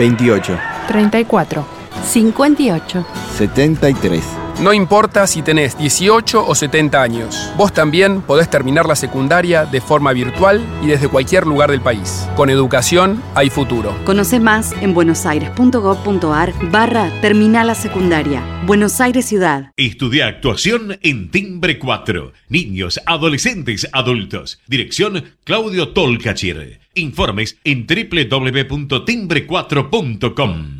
28. 34. 58. 73. No importa si tenés 18 o 70 años, vos también podés terminar la secundaria de forma virtual y desde cualquier lugar del país. Con educación hay futuro. Conoce más en buenosaires.gov.ar barra Terminal la Secundaria. Buenos Aires Ciudad. Estudia actuación en Timbre 4. Niños, adolescentes, adultos. Dirección Claudio Tolcachir. Informes en www.timbre4.com.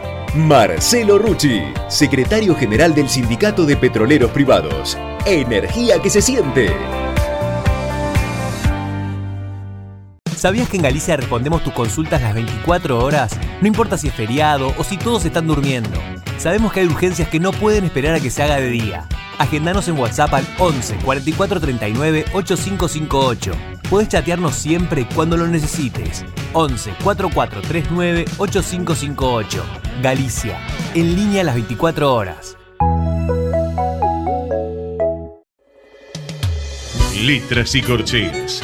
Marcelo Rucci, secretario general del Sindicato de Petroleros Privados. Energía que se siente. ¿Sabías que en Galicia respondemos tus consultas las 24 horas? No importa si es feriado o si todos están durmiendo. Sabemos que hay urgencias que no pueden esperar a que se haga de día. Agendanos en WhatsApp al 11 44 39 8558. Puedes chatearnos siempre cuando lo necesites. 11 44 39 8558. Galicia, en línea las 24 horas. Letras y corcheas.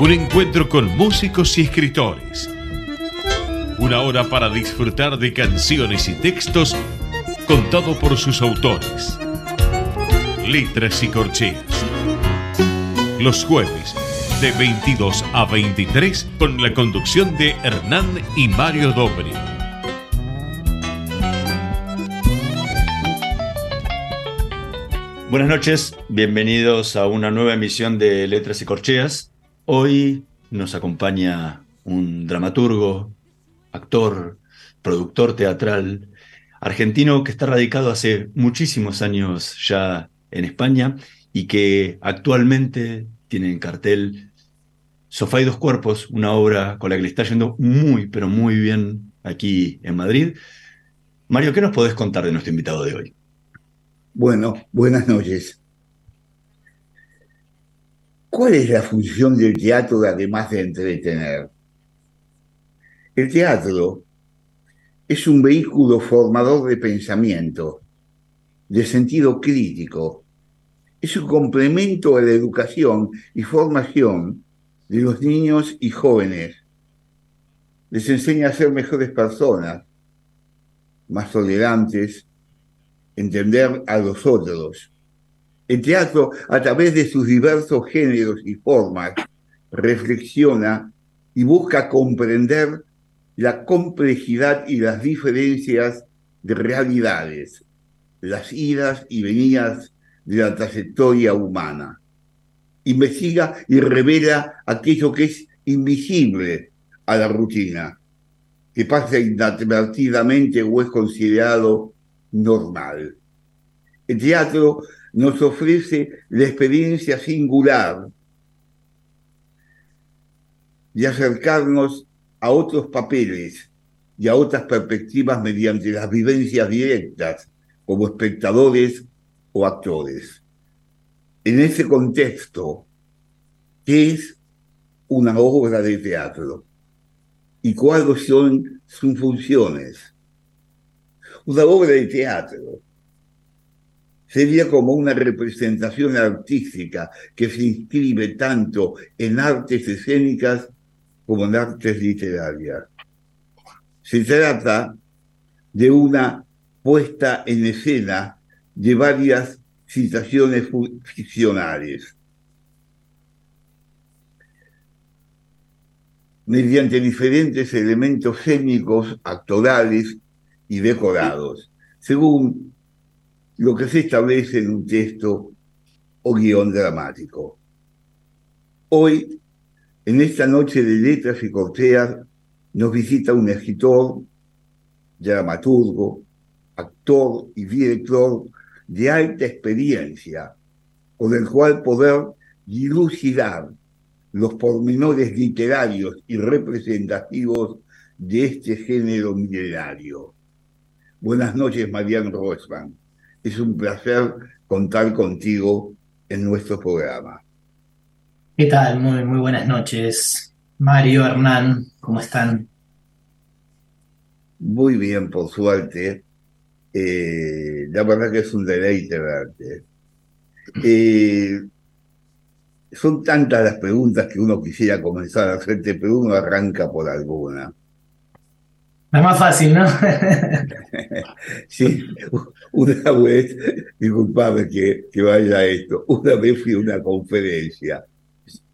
Un encuentro con músicos y escritores. Una hora para disfrutar de canciones y textos contado por sus autores. Letras y corcheas. Los jueves de 22 a 23 con la conducción de Hernán y Mario Dobri. Buenas noches, bienvenidos a una nueva emisión de Letras y Corcheas. Hoy nos acompaña un dramaturgo, actor, productor teatral argentino que está radicado hace muchísimos años ya en España y que actualmente tiene en cartel Sofá y dos cuerpos, una obra con la que le está yendo muy, pero muy bien aquí en Madrid. Mario, ¿qué nos podés contar de nuestro invitado de hoy? Bueno, buenas noches. ¿Cuál es la función del teatro además de entretener? El teatro es un vehículo formador de pensamiento, de sentido crítico. Es un complemento a la educación y formación de los niños y jóvenes. Les enseña a ser mejores personas, más tolerantes, entender a los otros el teatro, a través de sus diversos géneros y formas, reflexiona y busca comprender la complejidad y las diferencias de realidades, las idas y venidas de la trayectoria humana. Investiga y revela aquello que es invisible a la rutina, que pasa inadvertidamente o es considerado normal. El teatro nos ofrece la experiencia singular de acercarnos a otros papeles y a otras perspectivas mediante las vivencias directas como espectadores o actores. En ese contexto, ¿qué es una obra de teatro? ¿Y cuáles son sus funciones? Una obra de teatro sería como una representación artística que se inscribe tanto en artes escénicas como en artes literarias. Se trata de una puesta en escena de varias situaciones ficcionales. mediante diferentes elementos escénicos, actorales y decorados, según lo que se establece en un texto o guion dramático. Hoy, en esta noche de letras y corteas, nos visita un escritor, dramaturgo, actor y director de alta experiencia, con el cual poder dilucidar los pormenores literarios y representativos de este género milenario. Buenas noches, Mariano Rosman. Es un placer contar contigo en nuestro programa. ¿Qué tal? Muy, muy buenas noches. Mario, Hernán, ¿cómo están? Muy bien, por suerte. Eh, la verdad que es un deleite verte. Eh, son tantas las preguntas que uno quisiera comenzar a hacerte, pero uno arranca por alguna. Es más fácil, ¿no? sí, una vez, disculpame que, que vaya a esto, una vez fui a una conferencia.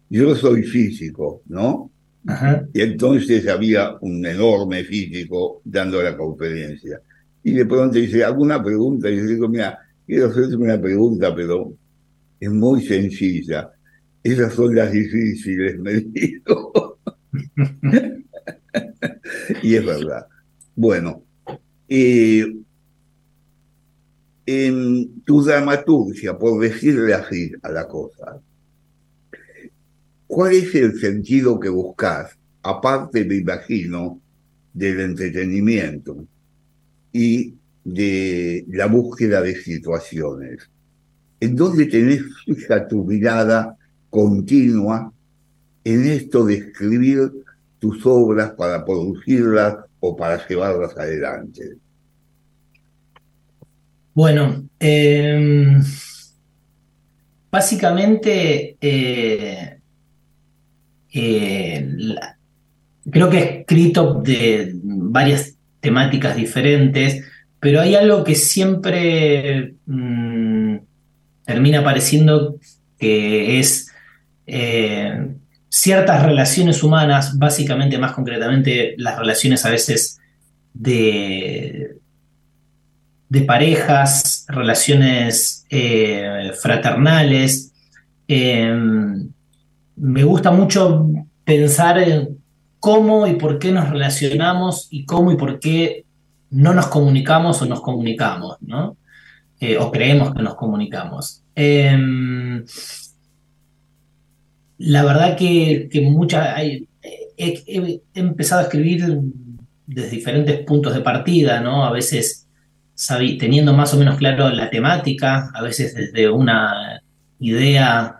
Yo soy físico, ¿no? Y entonces había un enorme físico dando la conferencia. Y de pronto dice, ¿alguna pregunta? Y yo digo, mira, quiero hacerte una pregunta, pero es muy sencilla. Esas son las difíciles, me dijo. y es verdad. Bueno, eh, en tu dramaturgia, por decirle así a la cosa, ¿cuál es el sentido que buscas, aparte, me imagino, del entretenimiento y de la búsqueda de situaciones? ¿En dónde tenés fija tu mirada continua en esto de escribir tus obras para producirlas o para llevarlas adelante? Bueno, em, básicamente eh, eh, creo que he escrito de varias temáticas diferentes, pero hay algo que siempre mm, termina apareciendo que es eh, ciertas relaciones humanas, básicamente más concretamente las relaciones a veces de, parejas, relaciones eh, fraternales. Em, me gusta mucho pensar en cómo y por qué nos relacionamos y cómo y por qué no nos comunicamos o nos comunicamos, ¿no? Eh, o creemos que nos comunicamos. La verdad que, que he, empezado a escribir desde diferentes puntos de partida, ¿no? A veces teniendo más o menos claro la temática, a veces desde una idea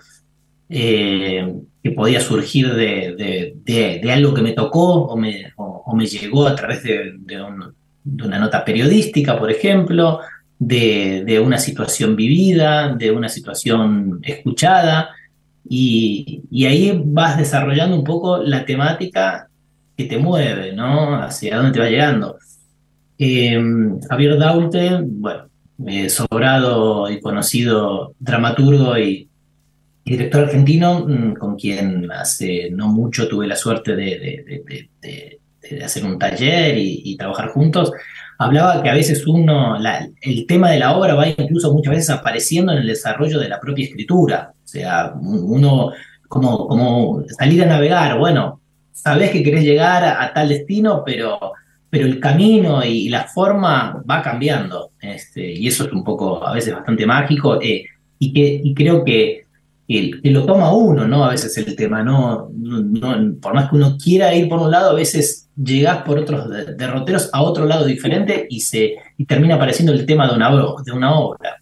eh, que podía surgir de, algo que me tocó o me, me llegó a través de, una nota periodística, por ejemplo, de, una situación vivida, de una situación escuchada, y, ahí vas desarrollando un poco la temática que te mueve, ¿no? Hacia dónde te va llegando. Em, Javier Daute, bueno, eh, sobrado y conocido dramaturgo y, director argentino, mm, con quien hace no mucho tuve la suerte de, hacer un taller y, trabajar juntos, hablaba que a veces uno, el tema de la obra va incluso muchas veces apareciendo en el desarrollo de la propia escritura. O sea, uno, como, como salir a navegar, bueno, sabes que querés llegar a, tal destino, pero, pero el camino y, la forma va cambiando. Este, y eso es un poco, a veces, bastante mágico. Eh, y, que, y creo que, que, lo toma uno, ¿no? A veces el tema, ¿no? No, Por más que uno quiera ir por un lado, a veces llegás por otros derroteros a otro lado diferente y, se, y termina apareciendo el tema de una, de una obra.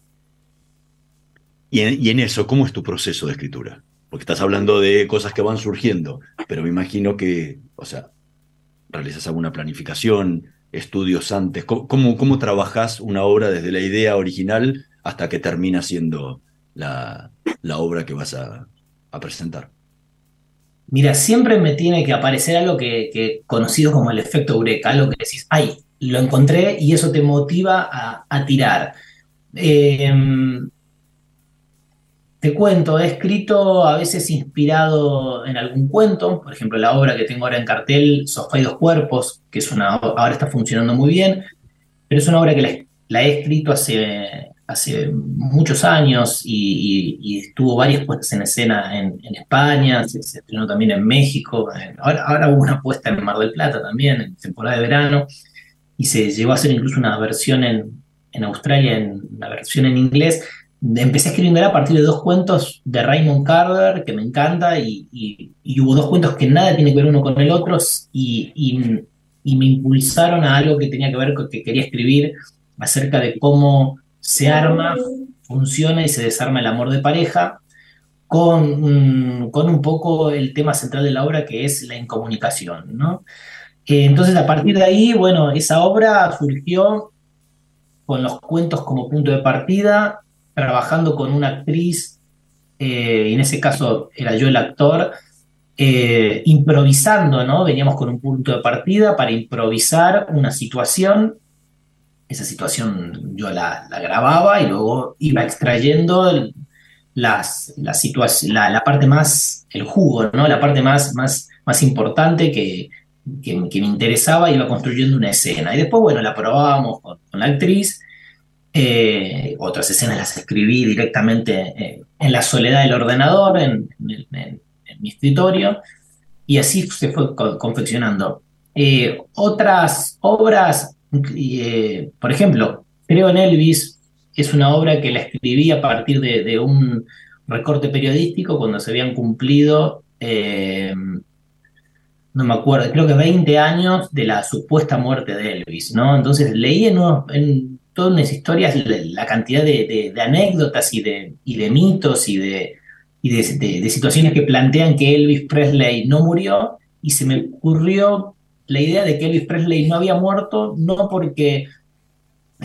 Y en, eso, ¿cómo es tu proceso de escritura? Porque estás hablando de cosas que van surgiendo, pero me imagino que, o sea, realizas alguna planificación, estudios antes. ¿Cómo, cómo, trabajas una obra desde la idea original hasta que termina siendo la, la obra que vas a, presentar? Mira, siempre me tiene que aparecer algo que, conocido como el efecto Eureka, algo que decís, ay, lo encontré y eso te motiva a, tirar. Eh, te cuento, he escrito a veces inspirado en algún cuento, por ejemplo, la obra que tengo ahora en cartel, Sofá y dos cuerpos, que es una ahora está funcionando muy bien, pero es una obra que la, he escrito hace, hace muchos años y, estuvo varias puestas en escena en, España, se, estrenó también en México, ahora, ahora hubo una puesta en Mar del Plata también, en temporada de verano, y se llegó a hacer incluso una versión en, en Australia, en, una versión en inglés, empecé escribiendo a partir de dos cuentos de Raymond Carver que me encanta y, hubo dos cuentos que nada tiene que ver uno con el otro y, me impulsaron a algo que tenía que ver con que quería escribir acerca de cómo se arma, funciona y se desarma el amor de pareja, con, con un poco el tema central de la obra que es la incomunicación, ¿no? Entonces, a partir de ahí, bueno, esa obra surgió con los cuentos como punto de partida, trabajando con una actriz, eh, en ese caso era yo el actor, eh, improvisando, ¿no? Veníamos con un punto de partida para improvisar una situación. Esa situación yo la, grababa y luego iba extrayendo las, la, la, parte más, el jugo, ¿no? La parte más, más, más importante que, que, me interesaba, iba construyendo una escena. Y después, bueno, la probábamos con, la actriz. Eh, otras escenas las escribí directamente eh, en la soledad del ordenador, en, en, mi escritorio, y así se fue confeccionando. Eh, otras obras, eh, por ejemplo, creo en Elvis, es una obra que la escribí a partir de, un recorte periodístico cuando se habían cumplido, eh, no me acuerdo, creo que 20 años de la supuesta muerte de Elvis, ¿no? Entonces leí en, todas unas historias la, cantidad de, anécdotas y de, mitos y de, situaciones que plantean que Elvis Presley no murió y se me ocurrió la idea de que Elvis Presley no había muerto, no porque,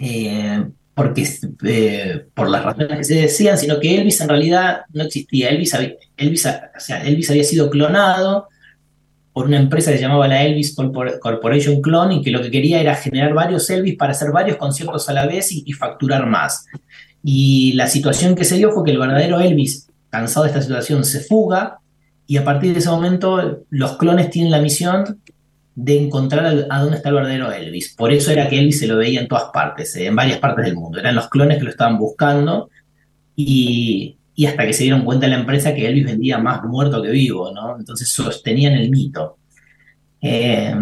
eh, porque eh, por las razones que se decían, sino que Elvis en realidad no existía. Elvis, Elvis, o sea, Elvis había sido clonado por una empresa que se llamaba la Elvis Corporation Clone y que lo que quería era generar varios Elvis para hacer varios conciertos a la vez y facturar más. Y la situación que se dio fue que el verdadero Elvis cansado de esta situación, se fuga y a partir de ese momento los clones tienen la misión de encontrar a dónde está el verdadero Elvis. Por eso era que Elvis se lo veía en todas partes, eh, en varias partes del mundo. Eran los clones que lo estaban buscando y, hasta que se dieron cuenta en la empresa que Elvis vendía más muerto que vivo, ¿no? Entonces sostenían el mito. Eh,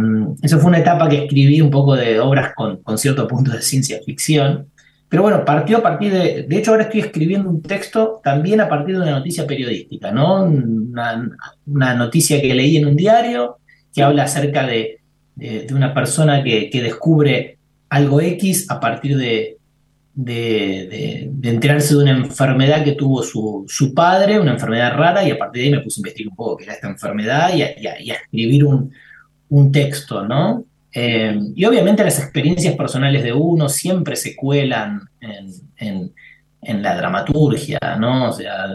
eso fue una etapa que escribí un poco de obras con, con cierto punto de ciencia ficción. Pero bueno, partió a partir de. De hecho, ahora estoy escribiendo un texto también a partir de una noticia periodística, ¿no? Una, noticia que leí en un diario que habla acerca de, una persona que, descubre algo X a partir de, de, enterarse de una enfermedad que tuvo su, su, padre, una enfermedad rara, y a partir de ahí me puse a investigar un poco qué era esta enfermedad y a, escribir un, un texto, ¿no? Eh, y obviamente las experiencias personales de uno siempre se cuelan en, la dramaturgia, ¿no? O sea,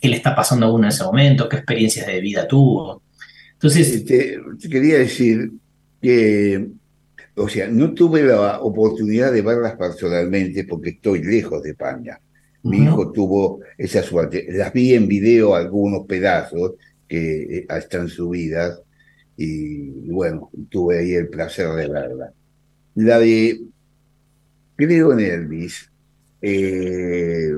qué le está pasando a uno en ese momento, qué experiencias de vida tuvo. Entonces. Te, quería decir que, o sea, no tuve la oportunidad de verlas personalmente porque estoy lejos de España. Mi hijo tuvo esa suerte. Las vi en video algunos pedazos que eh, están subidas y bueno, tuve ahí el placer de verla. La de Creo en Elvis, eh,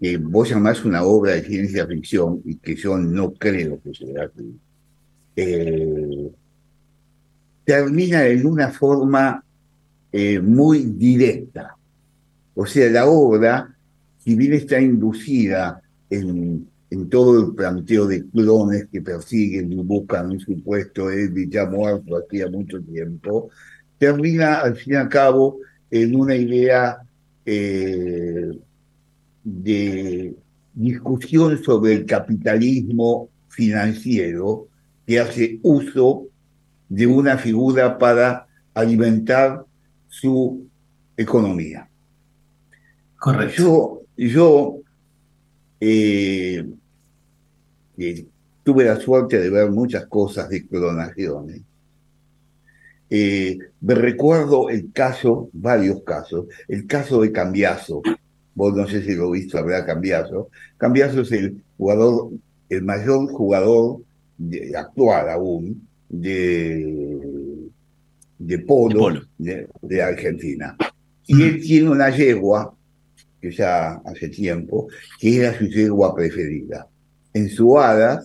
que vos llamás una obra de ciencia ficción y que yo no creo que sea así, eh, termina en una forma eh, muy directa. O sea, la obra, si bien está inducida en todo el planteo de clones que persiguen y buscan un supuesto Elvis ya muerto hacía mucho tiempo, termina al fin y al cabo en una idea eh, de discusión sobre el capitalismo financiero que hace uso de una figura para alimentar su economía. Correcto. Yo, yo eh, tuve la suerte de ver muchas cosas de clonaciones. Eh, me recuerdo el caso, varios casos, el caso de Cambiazo. Vos no sé si lo visto, habrá Cambiazo. Cambiazo es el jugador, el mayor jugador actual aún de, de polo, de, Argentina. Y él tiene una yegua, que ya hace tiempo, que era su yegua preferida en su hada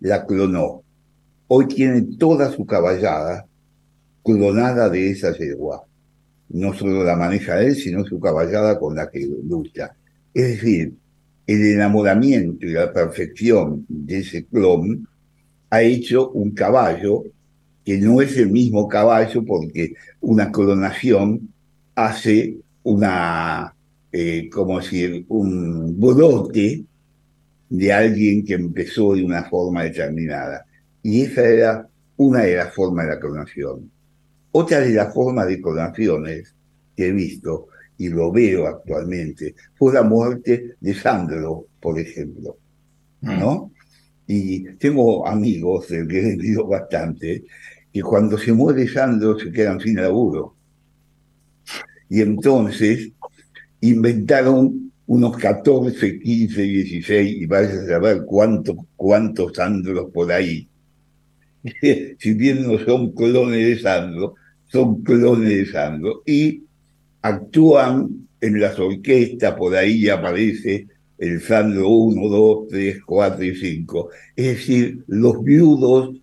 la clonó. Hoy tiene toda su caballada clonada de esa yegua. No solo la maneja él, sino su caballada con la que lucha. Es decir, el enamoramiento y la perfección de ese clon ha hecho un caballo que no es el mismo caballo porque una clonación hace una, eh, como decir, un brote de alguien que empezó de una forma determinada. Y esa era una de las formas de la clonación. Otra de las formas de clonaciones que he visto y lo veo actualmente fue la muerte de Sandro, por ejemplo. ¿No? Y tengo amigos del que he vivido bastante que cuando se muere Sandro se quedan sin laburo. Y entonces inventaron unos 14, 15, 16 y vayas a saber cuántos, cuántos Sandros por ahí. si bien no son clones de Sandro, son clones de Sandro. Y actúan en las orquestas, por ahí aparece el Sandro 1, 2, 3, 4 y 5. Es decir, los viudos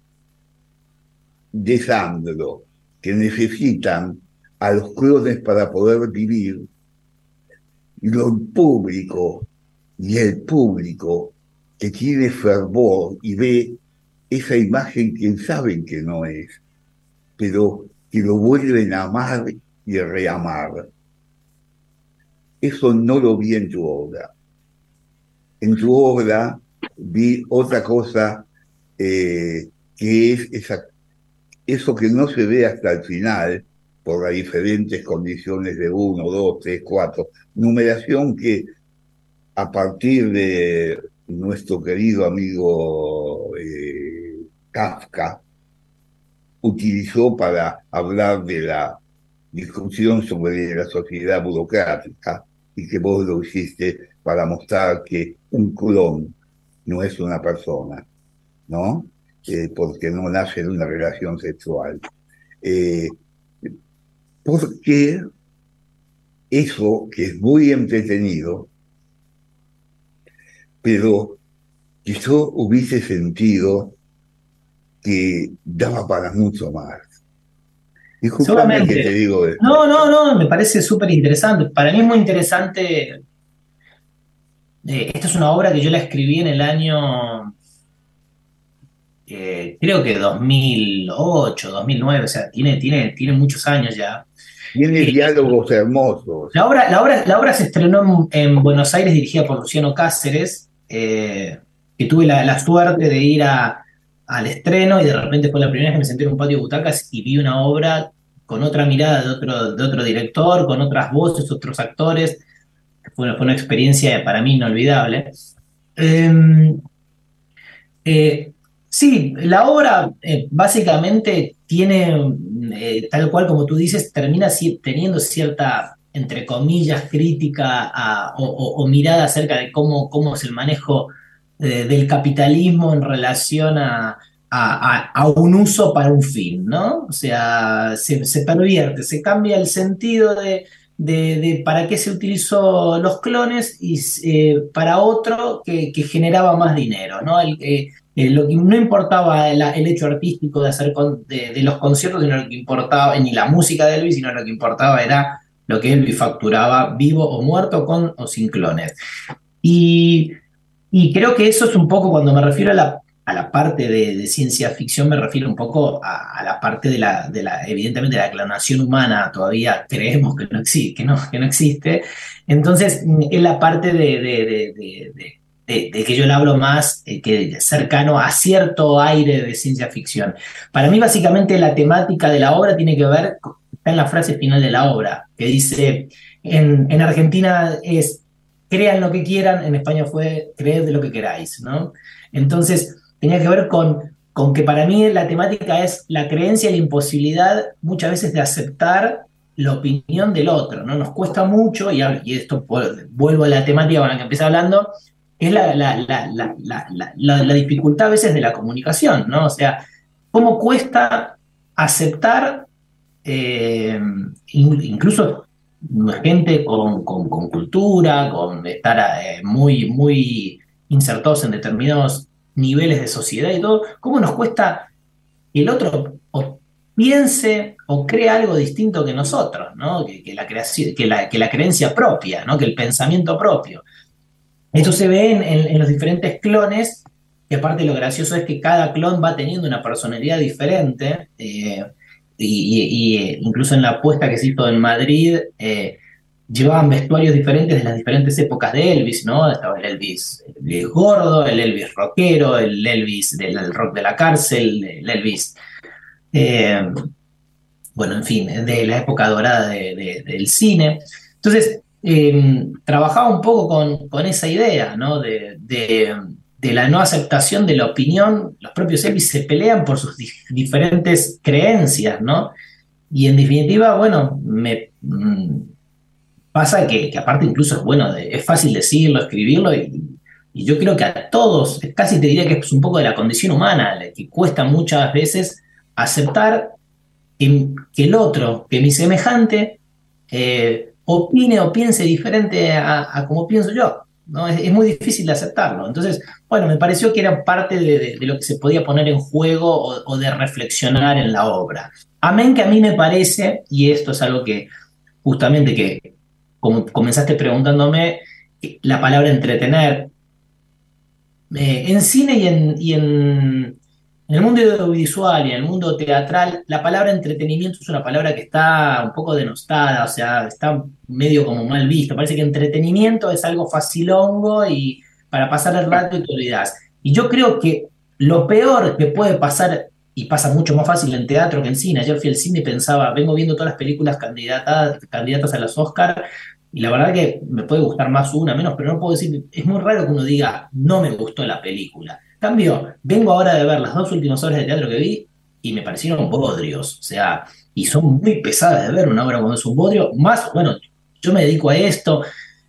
de Sandro que necesitan a los clones para poder vivir, lo público y el público que tiene fervor y ve esa imagen que saben que no es, pero que lo vuelven a amar y reamar. Eso no lo vi en tu obra. En tu obra vi otra cosa eh, que es eso que no se ve hasta el final por las diferentes condiciones de uno, dos, tres, cuatro. Numeración que a partir de nuestro querido amigo eh, Kafka utilizó para hablar de la discusión sobre la sociedad burocrática y que vos lo hiciste para mostrar que un clon no es una persona, ¿no? Eh, porque no nace de una relación sexual. Eh, porque eso, que es muy entretenido, pero yo hubiese sentido que daba para mucho más. Solamente. Que te digo No, no, no, me parece súper interesante. Para mí es muy interesante. Eh, esta es una obra que yo la escribí en el año, eh, creo que 2008, 2009, o sea, tiene, tiene, tiene muchos años ya. Tiene eh, diálogos hermosos. La obra, la, obra, la obra se estrenó en, Buenos Aires, dirigida por Luciano Cáceres, que tuve la, suerte de ir a, al estreno y de repente fue la primera vez que me senté en un patio de butacas y vi una obra con otra mirada de otro, de otro director, con otras voces, otros actores. Fue, fue una experiencia para mí inolvidable. Em, eh, sí, la obra eh, básicamente tiene, eh, tal cual como tú dices, termina teniendo cierta, entre comillas, crítica o, mirada acerca de cómo, cómo es el manejo del capitalismo en relación a, a, un uso para un fin, ¿no? O sea, se, pervierte, se cambia el sentido de, de, para qué se utilizó los clones y eh, para otro que, generaba más dinero, ¿no? El, eh, lo que no importaba el, hecho artístico de hacer de, los conciertos, sino lo que importaba, ni la música de Elvis, sino lo que importaba era lo que Elvis facturaba vivo o muerto con o sin clones. Y y creo que eso es un poco, cuando me refiero a la, a la parte de, ciencia ficción, me refiero un poco a, la parte de la, de la, evidentemente, la clonación humana, todavía creemos que no, existe, que no, que no existe. Entonces, es la parte de, de que yo le hablo más eh, que cercano a cierto aire de ciencia ficción. Para mí, básicamente, la temática de la obra tiene que ver, está en la frase final de la obra, que dice, en, en Argentina es crean lo que quieran, en España fue creed de lo que queráis, ¿no? Entonces, tenía que ver con, con que para mí la temática es la creencia y la imposibilidad muchas veces de aceptar la opinión del otro, ¿no? Nos cuesta mucho, y, esto vuelvo a la temática con la que empecé hablando, es la, la, dificultad a veces de la comunicación, ¿no? O sea, cómo cuesta aceptar eh, incluso gente con, con, cultura, con estar eh, muy, muy insertados en determinados niveles de sociedad y todo, ¿cómo nos cuesta que el otro piense o crea algo distinto que nosotros, ¿no? que, la creación, que, la, que la creencia propia, ¿no? que el pensamiento propio? Esto se ve en, los diferentes clones, que aparte lo gracioso es que cada clon va teniendo una personalidad diferente. Eh, y, incluso en la apuesta que se hizo en Madrid, eh, llevaban vestuarios diferentes de las diferentes épocas de Elvis, ¿no? Estaba el Elvis, gordo, el Elvis rockero, el Elvis del rock de la cárcel, el Elvis, eh, bueno, en fin, de la época dorada del cine. Entonces, eh, trabajaba un poco con, con esa idea, ¿no? De, la no aceptación de la opinión. Los propios Elvis se pelean por sus diferentes creencias, ¿no? Y en definitiva, bueno, me mm, pasa que, aparte incluso es bueno, es fácil decirlo, escribirlo, y, yo creo que a todos, casi te diría que es un poco de la condición humana, que cuesta muchas veces aceptar que, el otro, que mi semejante, eh, opine o piense diferente a, como pienso yo. ¿No? Es, muy difícil de aceptarlo. Entonces, bueno, me pareció que era parte de, lo que se podía poner en juego o, de reflexionar en la obra. Amén que a mí me parece, y esto es algo que justamente que como comenzaste preguntándome, la palabra entretener. Eh, en cine y en, y en, en el mundo audiovisual y en el mundo teatral, la palabra entretenimiento es una palabra que está un poco denostada, o sea, está medio como mal visto. Parece que entretenimiento es algo facilongo y para pasar el rato y te olvidas. Y yo creo que lo peor que puede pasar, y pasa mucho más fácil en teatro que en cine, ayer fui al cine y pensaba, vengo viendo todas las películas candidatas, candidatas a los Oscar, y la verdad que me puede gustar más una, menos, pero no puedo decir, es muy raro que uno diga, no me gustó la película Cambio, vengo ahora de ver las dos últimas obras de teatro que vi y me parecieron bodrios, o sea, y son muy pesadas de ver una obra cuando es un bodrio, más, bueno, yo me dedico a esto,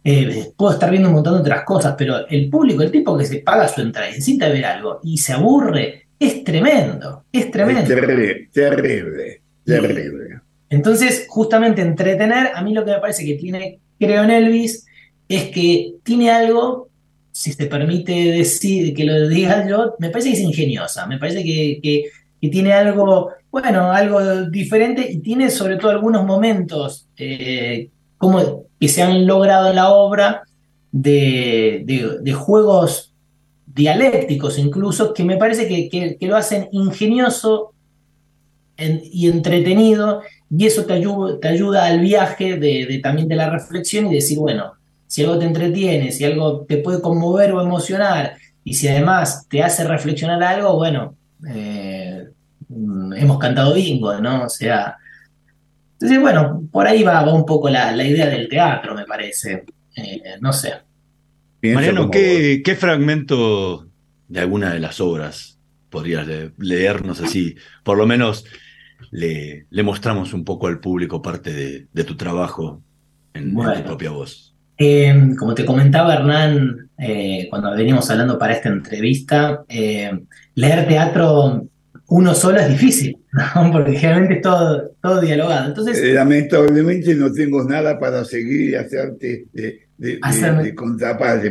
eh, puedo estar viendo un montón de otras cosas, pero el público, el tipo que se paga su entrada y necesita ver algo y se aburre, es tremendo, es tremendo. Es terrible, terrible, terrible. Entonces, justamente entretener, a mí lo que me parece que tiene, creo en Elvis, es que tiene algo si se permite decir que lo diga yo, me parece que es ingeniosa, me parece que, tiene algo, bueno, algo diferente y tiene sobre todo algunos momentos eh, como que se han logrado en la obra de, juegos dialécticos incluso, que me parece que, lo hacen ingenioso y entretenido y eso te ayuda, te ayuda al viaje de, también de la reflexión y decir, bueno, si algo te entretiene, si algo te puede conmover o emocionar, y si además te hace reflexionar algo, bueno, eh, hemos cantado bingo, ¿no? O sea, entonces, bueno, por ahí va, un poco la, idea del teatro, me parece. Eh, no sé. Mariano, ¿qué, fragmento de alguna de las obras podrías leernos así? Por lo menos le, mostramos un poco al público parte de, tu trabajo en, en tu propia voz. Em, como te comentaba Hernán, eh, cuando veníamos hablando para esta entrevista, em, leer teatro uno solo es difícil, porque generalmente es todo, todo dialogado. Entonces, eh, Lamentablemente no tengo nada para seguir y hacerte de, de,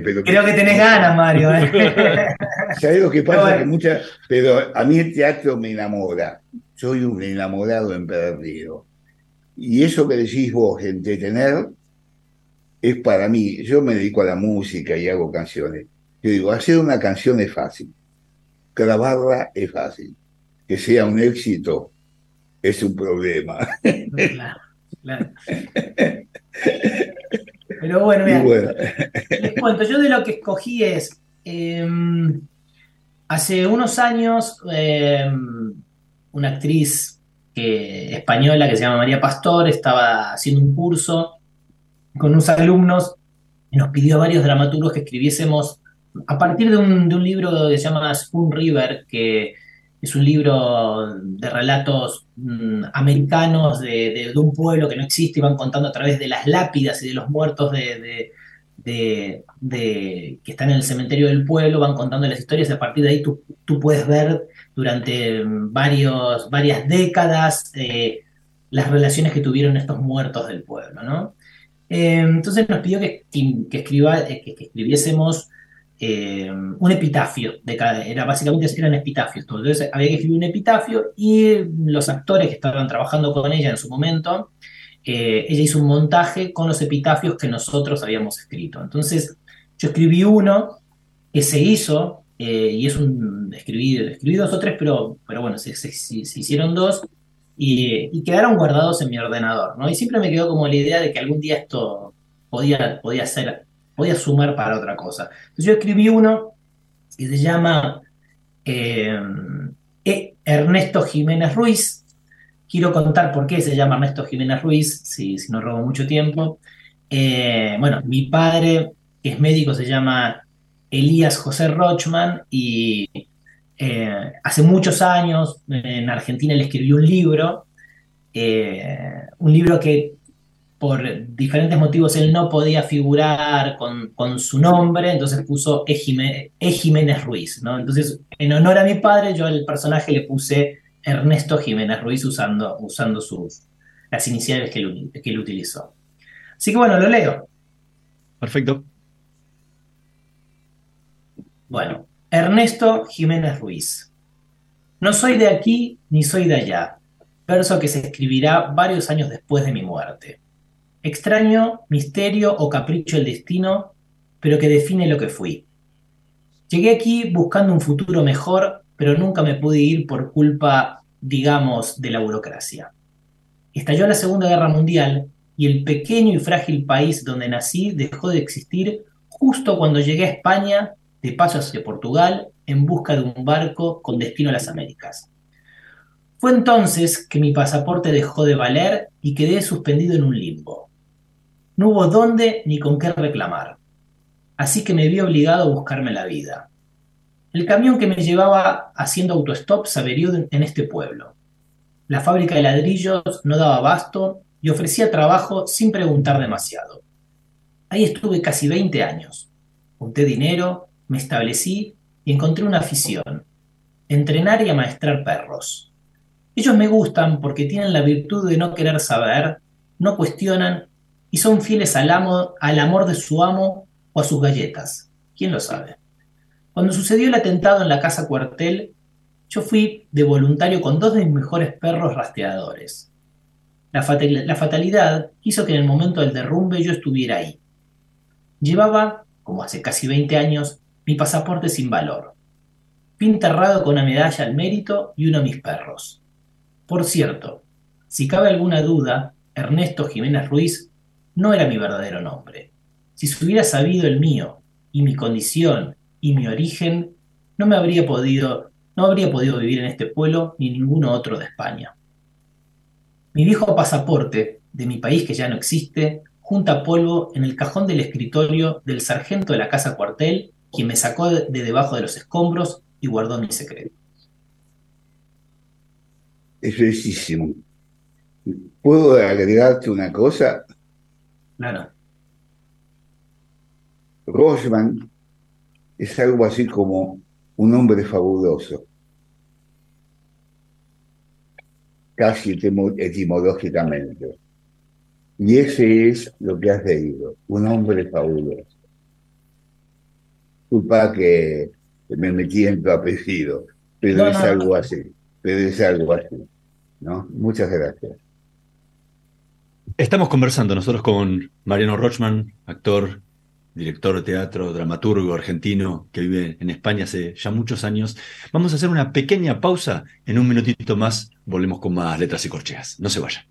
pero creo que tenés ganas, Mario. ¿eh? ¿Sabes lo que pasa? que muchas, pero a mí el teatro me enamora. Soy un enamorado en perdido. Y eso que decís vos, entretener, es para mí, yo me dedico a la música y hago canciones. Yo digo, hacer una canción es fácil, grabarla es fácil, que sea un éxito es un problema. Claro, claro. Pero bueno, mira, les cuento, yo de lo que escogí es, em, hace unos años, em, una actriz española que se llama María Pastor estaba haciendo un curso con unos alumnos nos pidió a varios dramaturgos que escribiésemos a partir de un, libro que se llama Spoon River, que es un libro de relatos mm, americanos de, un pueblo que no existe y van contando a través de las lápidas y de los muertos de, que están en el cementerio del pueblo, van contando las historias y a partir de ahí tú, puedes ver durante varios, varias décadas eh, las relaciones que tuvieron estos muertos del pueblo, ¿no? Eh, entonces nos pidió que, eh, que, escribiésemos eh, un epitafio de cada, era básicamente eran epitafios, entonces había que escribir un epitafio y los actores que estaban trabajando con ella en su momento, ella hizo un montaje con los epitafios que nosotros habíamos escrito. Entonces yo escribí uno que se hizo y es un escribí, escribí dos o tres, pero, pero bueno, se hicieron dos y, quedaron guardados en mi ordenador, ¿no? Y siempre me quedó como la idea de que algún día esto podía, podía ser, podía sumar para otra cosa. Entonces yo escribí uno que se llama eh, e. Ernesto Jiménez Ruiz. Quiero contar por qué se llama Ernesto Jiménez Ruiz, si, no robo mucho tiempo. Eh, bueno, mi padre, que es médico, se llama Elías José Rochman y eh, hace muchos años en Argentina le escribió un libro, un libro que por diferentes motivos él no podía figurar con, su nombre, entonces puso E. Jiménez, Ruiz, ¿no? Entonces, en honor a mi padre, yo al personaje le puse Ernesto Jiménez Ruiz usando, usando sus, las iniciales que él, que él utilizó. Así que bueno, lo leo. Perfecto. Bueno, Ernesto Jiménez Ruiz. No soy de aquí ni soy de allá, verso que se escribirá varios años después de mi muerte extraño, misterio o capricho del destino, pero que define lo que fui. Llegué aquí buscando un futuro mejor, pero nunca me pude ir por culpa, digamos, de la burocracia. Estalló la Segunda Guerra Mundial y el pequeño y frágil país donde nací dejó de existir justo cuando llegué a España, de paso hacia Portugal, en busca de un barco con destino a las Américas. Fue entonces que mi pasaporte dejó de valer y quedé suspendido en un limbo. No hubo dónde ni con qué reclamar. Así que me vi obligado a buscarme la vida. El camión que me llevaba haciendo autostop se averió en este pueblo. La fábrica de ladrillos no daba abasto y ofrecía trabajo sin preguntar demasiado. Ahí estuve casi 20 años. Junté dinero, me establecí y encontré una afición, entrenar y amaestrar perros. Ellos me gustan porque tienen la virtud de no querer saber, no cuestionan y son fieles al, al amor de su amo o a sus galletas. ¿Quién lo sabe? Cuando sucedió el atentado en la casa cuartel, yo fui de voluntario con dos de mis mejores perros rastreadores. La, la fatalidad hizo que en el momento del derrumbe yo estuviera ahí. Llevaba, como hace casi 20 años, mi pasaporte sin valor. Pinterrado con una medalla al mérito y uno a mis perros. Por cierto, si cabe alguna duda, Ernesto Jiménez Ruiz no era mi verdadero nombre. Si se hubiera sabido el mío, y mi condición, y mi origen, no me habría podido, no habría podido vivir en este pueblo ni ninguno otro de España. Mi viejo pasaporte, de mi país que ya no existe, junta polvo en el cajón del escritorio del sargento de la casa cuartel, quien me sacó de debajo de los escombros y guardó mi secreto. Es bellísimo. ¿Puedo agregarte una cosa? Claro. Rosman es algo así como un hombre fabuloso. Casi etimológicamente. Y ese es lo que has leído, un hombre fabuloso. Culpa que me metí en tu apellido, pero es algo así, pero es algo así. ¿no? Muchas gracias. Estamos conversando nosotros con Mariano Rochman, actor, director de teatro, dramaturgo argentino que vive en España hace ya muchos años. Vamos a hacer una pequeña pausa. En un minutito más volvemos con más letras y corcheas. No se vayan.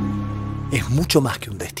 es mucho más que un destino.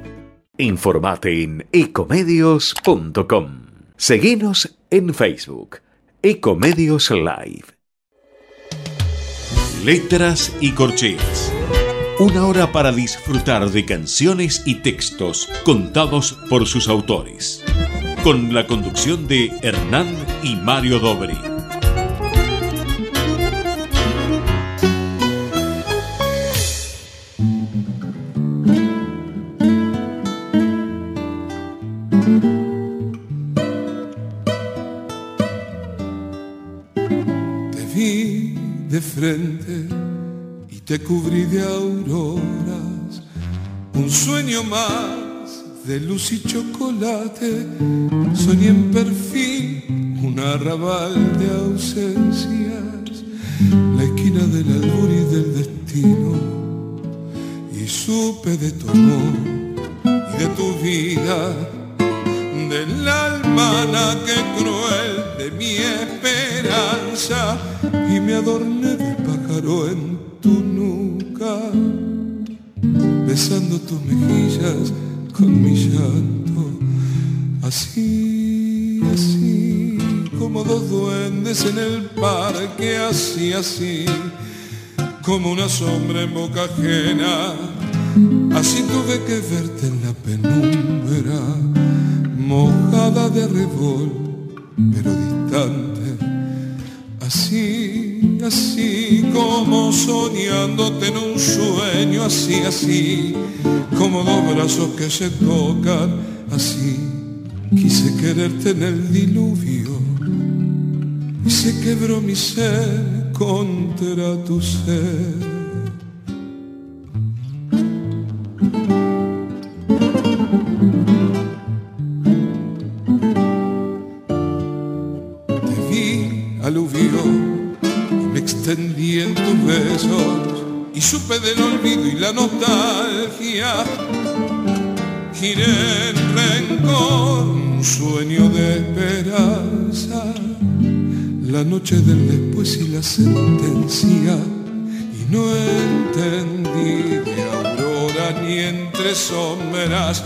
Informate en ecomedios.com. Seguinos en Facebook. Ecomedios Live. Letras y corcheas. Una hora para disfrutar de canciones y textos contados por sus autores. Con la conducción de Hernán y Mario Dobri. Y te cubrí de auroras, un sueño más de luz y chocolate, soñé en perfil un arrabal de ausencias, la esquina del albur y del destino, y supe de tu amor y de tu vida. Del alma que cruel de mi esperanza. Y me adorné en tu nuca, besando tus mejillas con mi llanto, así, así, como dos duendes en el parque, así, así, como una sombra en boca ajena, así tuve que verte en la penumbra mojada de revol, pero distante. Así, así como soñándote en un sueño, así, así, como dos brazos que se tocan, así, quise quererte en el diluvio y se quebró mi ser contra tu ser. Supe del olvido y la nostalgia. Giré en rencor, un sueño de esperanza, la noche del después y la sentencia. Y no entendí de aurora ni entre sombras,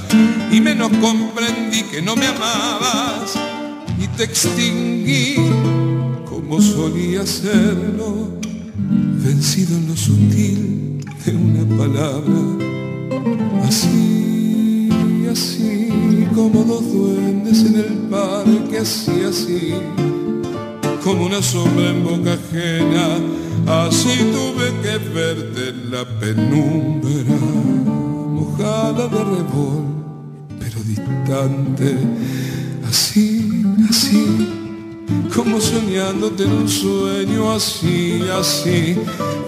y menos comprendí que no me amabas y te extinguí como solía hacerlo, vencido en lo sutil de una palabra. Así, así, como dos duendes en el parque, así, así, como una sombra en boca ajena, así tuve que verte en la penumbra, mojada de revol, pero distante, así, así, como soñándote en un sueño, así, así,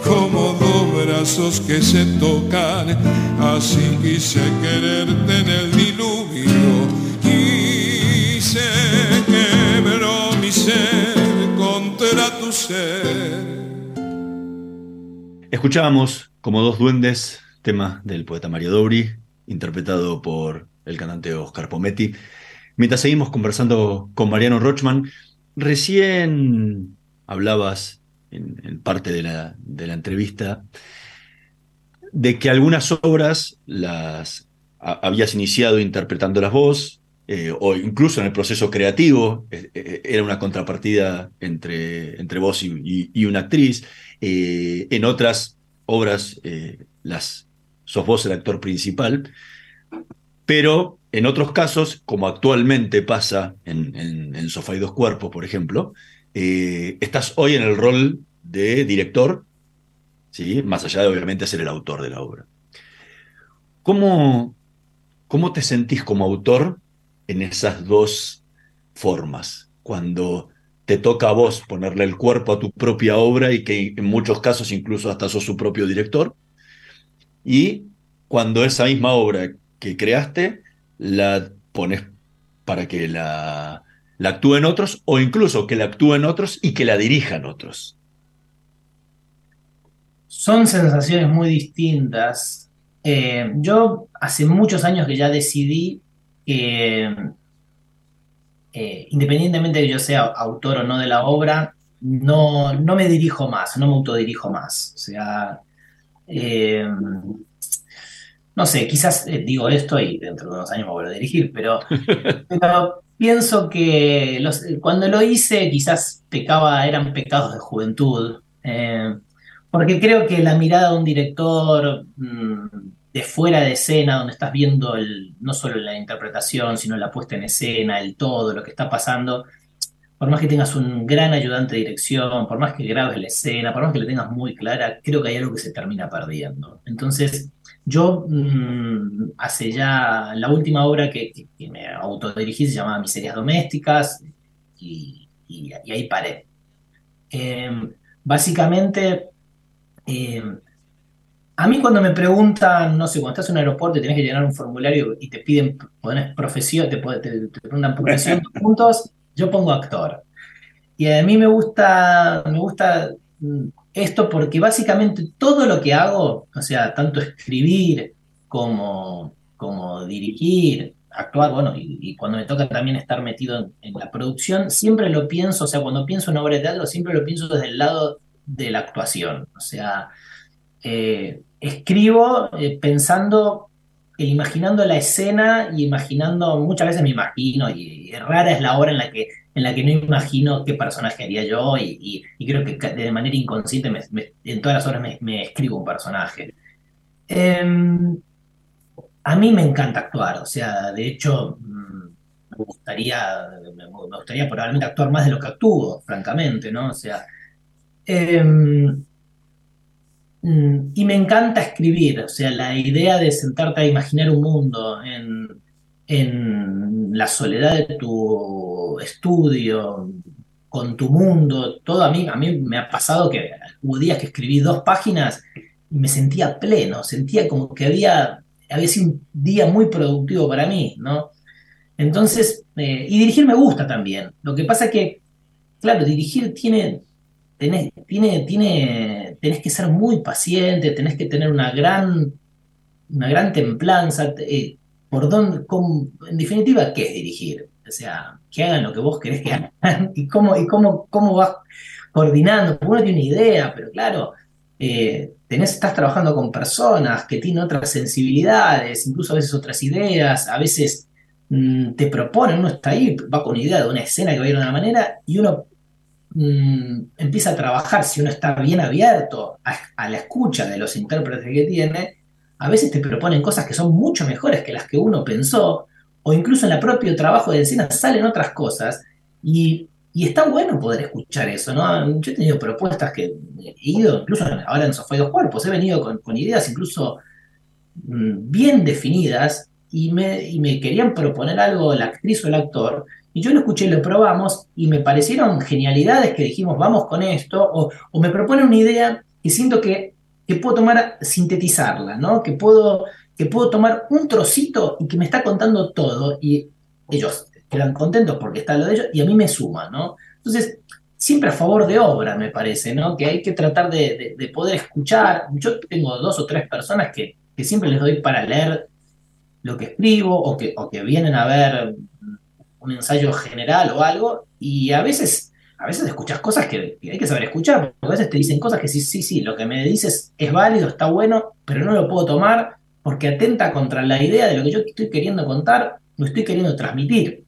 como dos brazos que se tocan, así quise quererte en el diluvio, y se quebró mi ser contra tu ser. Escuchábamos como dos duendes, tema del poeta Mario Dobri, interpretado por el cantante Oscar Pometti. Mientras seguimos conversando con Mariano Rochman, recién hablabas en, parte de la, entrevista de que algunas obras las habías iniciado interpretando las voz, eh, o incluso en el proceso creativo, eh, eh, era una contrapartida entre, entre vos y, y, una actriz. Eh, en otras obras, las, sos vos el actor principal, pero en otros casos, como actualmente pasa en, en, Sofá y Dos Cuerpos, por ejemplo, eh, estás hoy en el rol de director, ¿sí? más allá de obviamente ser el autor de la obra. ¿Cómo, ¿Cómo te sentís como autor en esas dos formas? Cuando te toca a vos ponerle el cuerpo a tu propia obra y que en muchos casos incluso hasta sos su propio director. Y cuando esa misma obra que creaste la pones para que la, actúen otros o incluso que la actúen otros y que la dirijan otros. Son sensaciones muy distintas. Eh, yo hace muchos años que ya decidí que, eh, independientemente de que yo sea autor o no de la obra, no, no me dirijo más, no me autodirijo más. O sea, eh, no sé, quizás digo esto y dentro de unos años me vuelvo a dirigir, pero, pero pienso que los, cuando lo hice quizás pecaba, eran pecados de juventud. Porque creo que la mirada de un director mm, de fuera de escena, donde estás viendo el, no solo la interpretación, sino la puesta en escena, el todo, lo que está pasando, por más que tengas un gran ayudante de dirección, por más que grabes la escena, por más que la tengas muy clara, creo que hay algo que se termina perdiendo. Entonces, yo mm, hace ya la última obra que, me autodirigí se llamaba Miserias Domésticas y, ahí paré. Em, básicamente eh, a mí cuando me preguntan, no sé, cuando estás en un aeropuerto y tienes que llenar un formulario y te piden, pones profesión, te, preguntan profesión, puntos, yo pongo actor. Y a mí me gusta, me gusta mm, esto porque básicamente todo lo que hago, o sea, tanto escribir como, como dirigir, actuar, bueno, y, cuando me toca también estar metido en, la producción, siempre lo pienso, o sea, cuando pienso en obra de teatro, siempre lo pienso desde el lado de la actuación. O sea, eh, escribo eh, pensando, e imaginando la escena y imaginando, muchas veces me imagino, y, rara es la hora en la que, en la que no imagino qué personaje haría yo, y, creo que de manera inconsciente en todas las horas me, escribo un personaje. Em, a mí me encanta actuar, o sea, de hecho, mm, me gustaría, me gustaría probablemente actuar más de lo que actúo, francamente, ¿no? O sea, Em, mm, y me encanta escribir, o sea, la idea de sentarte a imaginar un mundo en, la soledad de tu estudio, con tu mundo, todo a mí, a mí me ha pasado que hubo días que escribí dos páginas y me sentía pleno, sentía como que había, había sido un día muy productivo para mí, ¿no? Entonces, eh, y dirigir me gusta también. Lo que pasa que, claro, dirigir tiene, tenés, tiene, tiene, tenés que ser muy paciente, tenés que tener una gran, una gran templanza. Eh, por dónde, en definitiva, ¿qué es dirigir? O sea, que hagan lo que vos querés que hagan y cómo, y cómo, cómo vas coordinando. Uno tiene una idea, pero claro, eh, tenés, estás trabajando con personas que tienen otras sensibilidades, incluso a veces otras ideas, a veces mm, te proponen, uno está ahí, va con idea de una escena que va a ir de una manera y uno Mm, empieza a trabajar, si uno está bien abierto a, la escucha de los intérpretes que tiene, a veces te proponen cosas que son mucho mejores que las que uno pensó, o incluso en el propio trabajo de escena salen otras cosas, y, está bueno poder escuchar eso, ¿no? Yo he tenido propuestas que he ido, incluso ahora en Sofá y dos cuerpos, he venido con, ideas incluso mm, bien definidas, y me, y querían proponer algo la actriz o el actor, y yo lo escuché, lo probamos y me parecieron genialidades que dijimos, vamos con esto, o, me propone una idea que siento que, que, puedo tomar, sintetizarla, ¿no? Que puedo, que puedo tomar un trocito y que me está contando todo y ellos quedan contentos porque está lo de ellos y a mí me suma, ¿no? Entonces, siempre a favor de obra, me parece, ¿no? Que hay que tratar de, poder escuchar. Yo tengo dos o tres personas que, que, siempre les doy para leer lo que escribo o que, o que vienen a ver un ensayo general o algo, y a veces, a veces escuchas cosas que, hay que saber escuchar, porque a veces te dicen cosas que sí, sí, sí, lo que me dices es válido, está bueno, pero no lo puedo tomar porque atenta contra la idea de lo que yo estoy queriendo contar, lo estoy queriendo transmitir.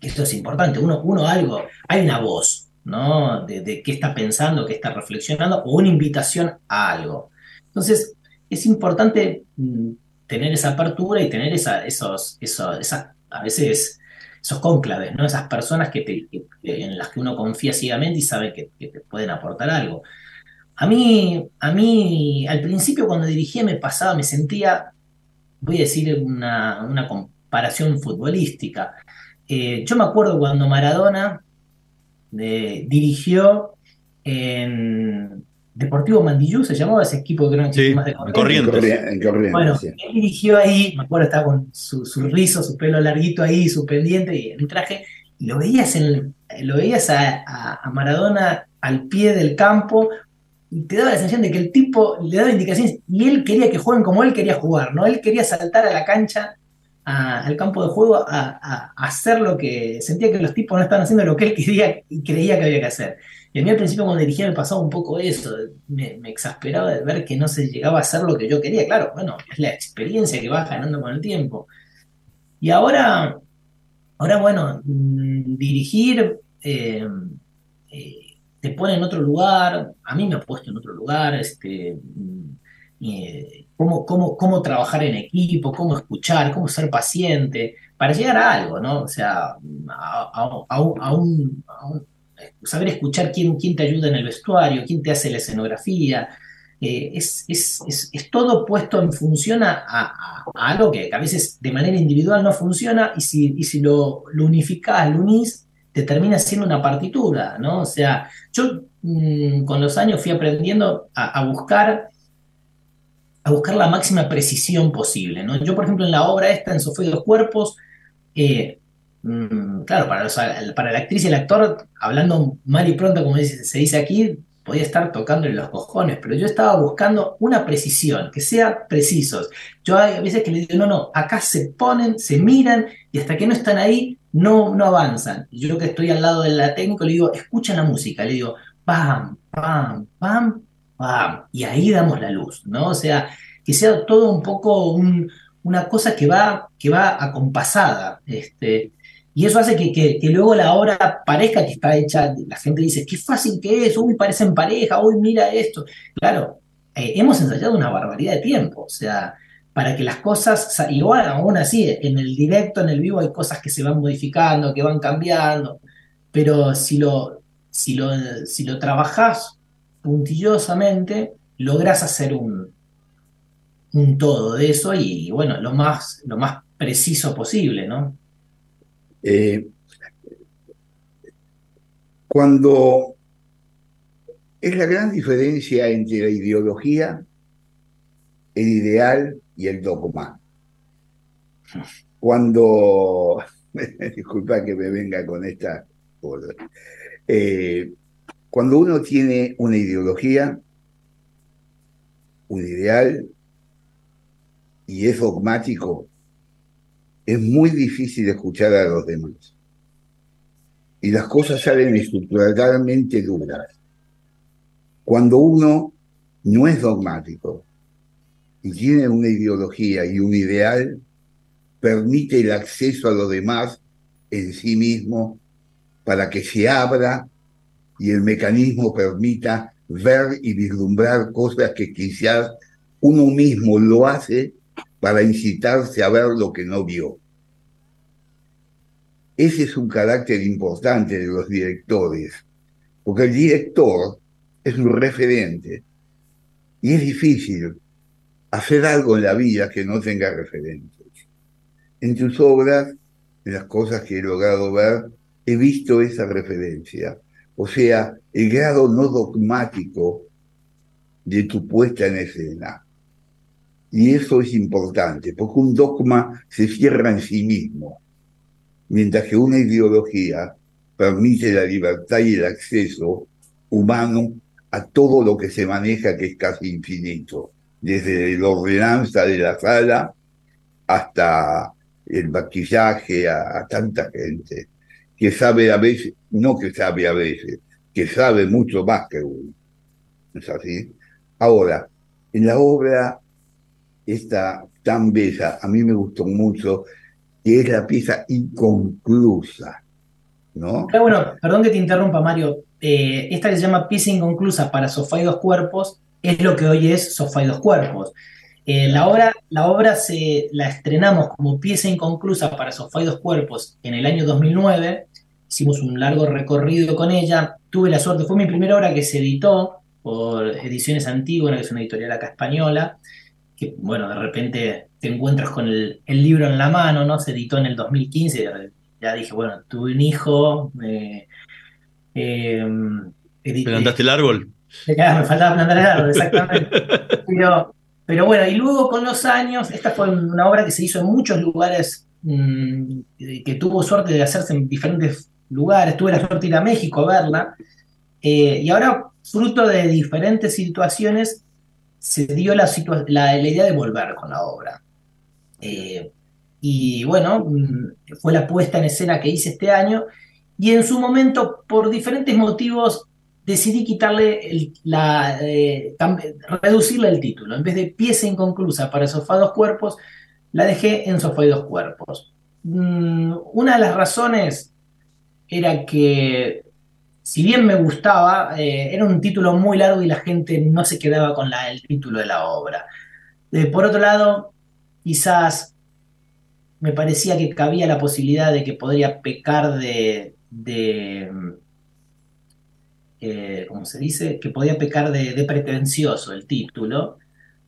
Esto es importante, uno, uno algo, hay una voz, ¿no? De, qué está pensando, qué está reflexionando, o una invitación a algo. Entonces, es importante mm, tener esa apertura y tener esa, esos, esos, esas, a veces esos cónclaves, ¿no? Esas personas que en las que uno confía ciegamente y sabe que, te pueden aportar algo. A mí, a mí, al principio cuando dirigía me pasaba, me sentía, voy a decir una, comparación futbolística. Eh, yo me acuerdo cuando Maradona eh, dirigió en Deportivo Mandillú, se llamaba ese equipo que era un Sí, más de en Corrientes. En Corrientes, Bueno, sí. él dirigió ahí, me acuerdo, estaba con su, su rizo, su pelo larguito ahí, su pendiente y el traje, y lo veías, en, lo veías a, a- a Maradona al pie del campo y te daba la sensación de que el tipo le daba indicaciones y él quería que jueguen como él quería jugar, ¿no? Él quería saltar a la cancha, a- al campo de juego, a, a- a hacer lo que sentía que los tipos no estaban haciendo lo que él quería y creía que había que hacer. Y a mí al principio cuando dirigía me pasaba un poco eso, me, exasperaba de ver que no se llegaba a hacer lo que yo quería. Claro, bueno, es la experiencia que vas ganando con el tiempo. Y ahora, ahora bueno, mm, dirigir eh, eh, te pone en otro lugar, a mí me ha puesto en otro lugar, este, mm, eh, cómo, cómo, cómo trabajar en equipo, cómo escuchar, cómo ser paciente, para llegar a algo, ¿no? O sea, a un- saber escuchar quién, quién te ayuda en el vestuario, quién te hace la escenografía, eh, es, es- es- todo puesto en función a, a- a algo que a veces de manera individual no funciona y si, y si lo, lo unificás, lo unís, te termina siendo una partitura, ¿no? O sea, yo mm, con los años fui aprendiendo a, a buscar a buscar la máxima precisión posible, ¿no? Yo, por ejemplo, en la obra esta, en Sofía de los Cuerpos, eh, mm, claro, para, los- para la actriz y el actor, hablando mal y pronto, como se dice aquí, podía estar tocándole los cojones, pero yo estaba buscando una precisión, que sea precisos. Yo hay veces que le digo, no, no, acá se ponen, se miran, y hasta que no están ahí, no, no avanzan. Yo que estoy al lado de la técnica, le digo, escuchen la música, le digo, pam, pam, pam, pam, y ahí damos la luz, ¿no? O sea, que sea todo un poco un- una cosa que va, que va acompasada, este, y eso hace que, que- luego la obra parezca que está hecha, la gente dice, qué fácil que es, uy, parecen pareja, uy, mira esto. Claro, eh, hemos ensayado una barbaridad de tiempo, o sea, para que las cosas, sa- igual aún así, en el directo, en el vivo hay cosas que se van modificando, que van cambiando, pero si lo, si lo, si lo trabajás puntillosamente, lográs hacer un, un todo de eso y, bueno, lo más, lo más preciso posible, ¿no? Eh, cuando es la gran diferencia entre la ideología, el ideal y el dogma. Cuando, disculpa que me venga con esta. Eh, cuando uno tiene una ideología, un ideal y es dogmático, es muy difícil escuchar a los demás. Y las cosas salen estructuralmente duras. Cuando uno no es dogmático y tiene una ideología y un ideal, permite el acceso a los demás en sí mismo para que se abra y el mecanismo permita ver y vislumbrar cosas que quizás uno mismo lo hace para incitarse a ver lo que no vio. Ese es un carácter importante de los directores, porque el director es un referente y es difícil hacer algo en la vida que no tenga referentes. En tus obras, en las cosas que he logrado ver, he visto esa referencia, o sea, el grado no dogmático de tu puesta en escena. Y eso es importante, porque un dogma se cierra en sí mismo, mientras que una ideología permite la libertad y el acceso humano a todo lo que se maneja, que es casi infinito, desde la ordenanza de la sala hasta el maquillaje, a, a tanta gente, que sabe a veces, no que sabe a veces, que sabe mucho más que uno. ¿Es así? Ahora, en la obra esta tan bella, a mí me gustó mucho, que es la pieza inconclusa, ¿no? Pero bueno, perdón que te interrumpa, Mario. Eh, esta que se llama pieza inconclusa para sofá y dos cuerpos es lo que hoy es sofá y dos cuerpos. Eh, la, obra, la obra se la estrenamos como pieza inconclusa para sofá y dos cuerpos en el año 2009. Hicimos un largo recorrido con ella. Tuve la suerte, fue mi primera obra que se editó por Ediciones Antígona, que es una editorial acá española, que bueno, de repente te encuentras con el, el libro en la mano, ¿no? Se editó en el 2015, ya dije, bueno, tuve un hijo, eh, Eh, ¿Plantaste el árbol? Me faltaba plantar el árbol, exactamente. pero, pero bueno, y luego con los años, esta fue una obra que se hizo en muchos lugares, mmm, que tuvo suerte de hacerse en diferentes lugares. Tuve la suerte de ir a México a verla. Eh, y ahora, fruto de diferentes situaciones, se dio la, la, idea de volver con la obra. Eh, y bueno, mm, fue la puesta en escena que hice este año. Y en su momento, por diferentes motivos, decidí quitarle la, eh, reducirle el título. En vez de pieza inconclusa para Sofá dos cuerpos, la dejé en Sofá y dos cuerpos. Mm, una de las razones era que, si bien me gustaba, eh, era un título muy largo y la gente no se quedaba con el título de la obra. Eh, por otro lado, quizás me parecía que cabía la posibilidad de que podría pecar de, eh, ¿cómo se dice? Que podía pecar de, pretencioso el título.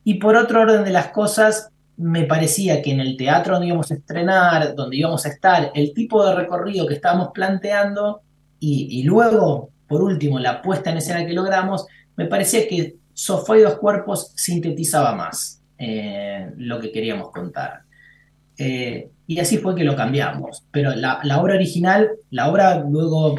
Y por otro orden de las cosas, me parecía que en el teatro donde íbamos a estrenar, donde íbamos a estar, el tipo de recorrido que estábamos planteando y, luego, por último, la puesta en escena que logramos, me parecía que Sofá y dos cuerpos sintetizaba más eh, lo que queríamos contar. Eh, y así fue que lo cambiamos. Pero la, la, obra original, la obra luego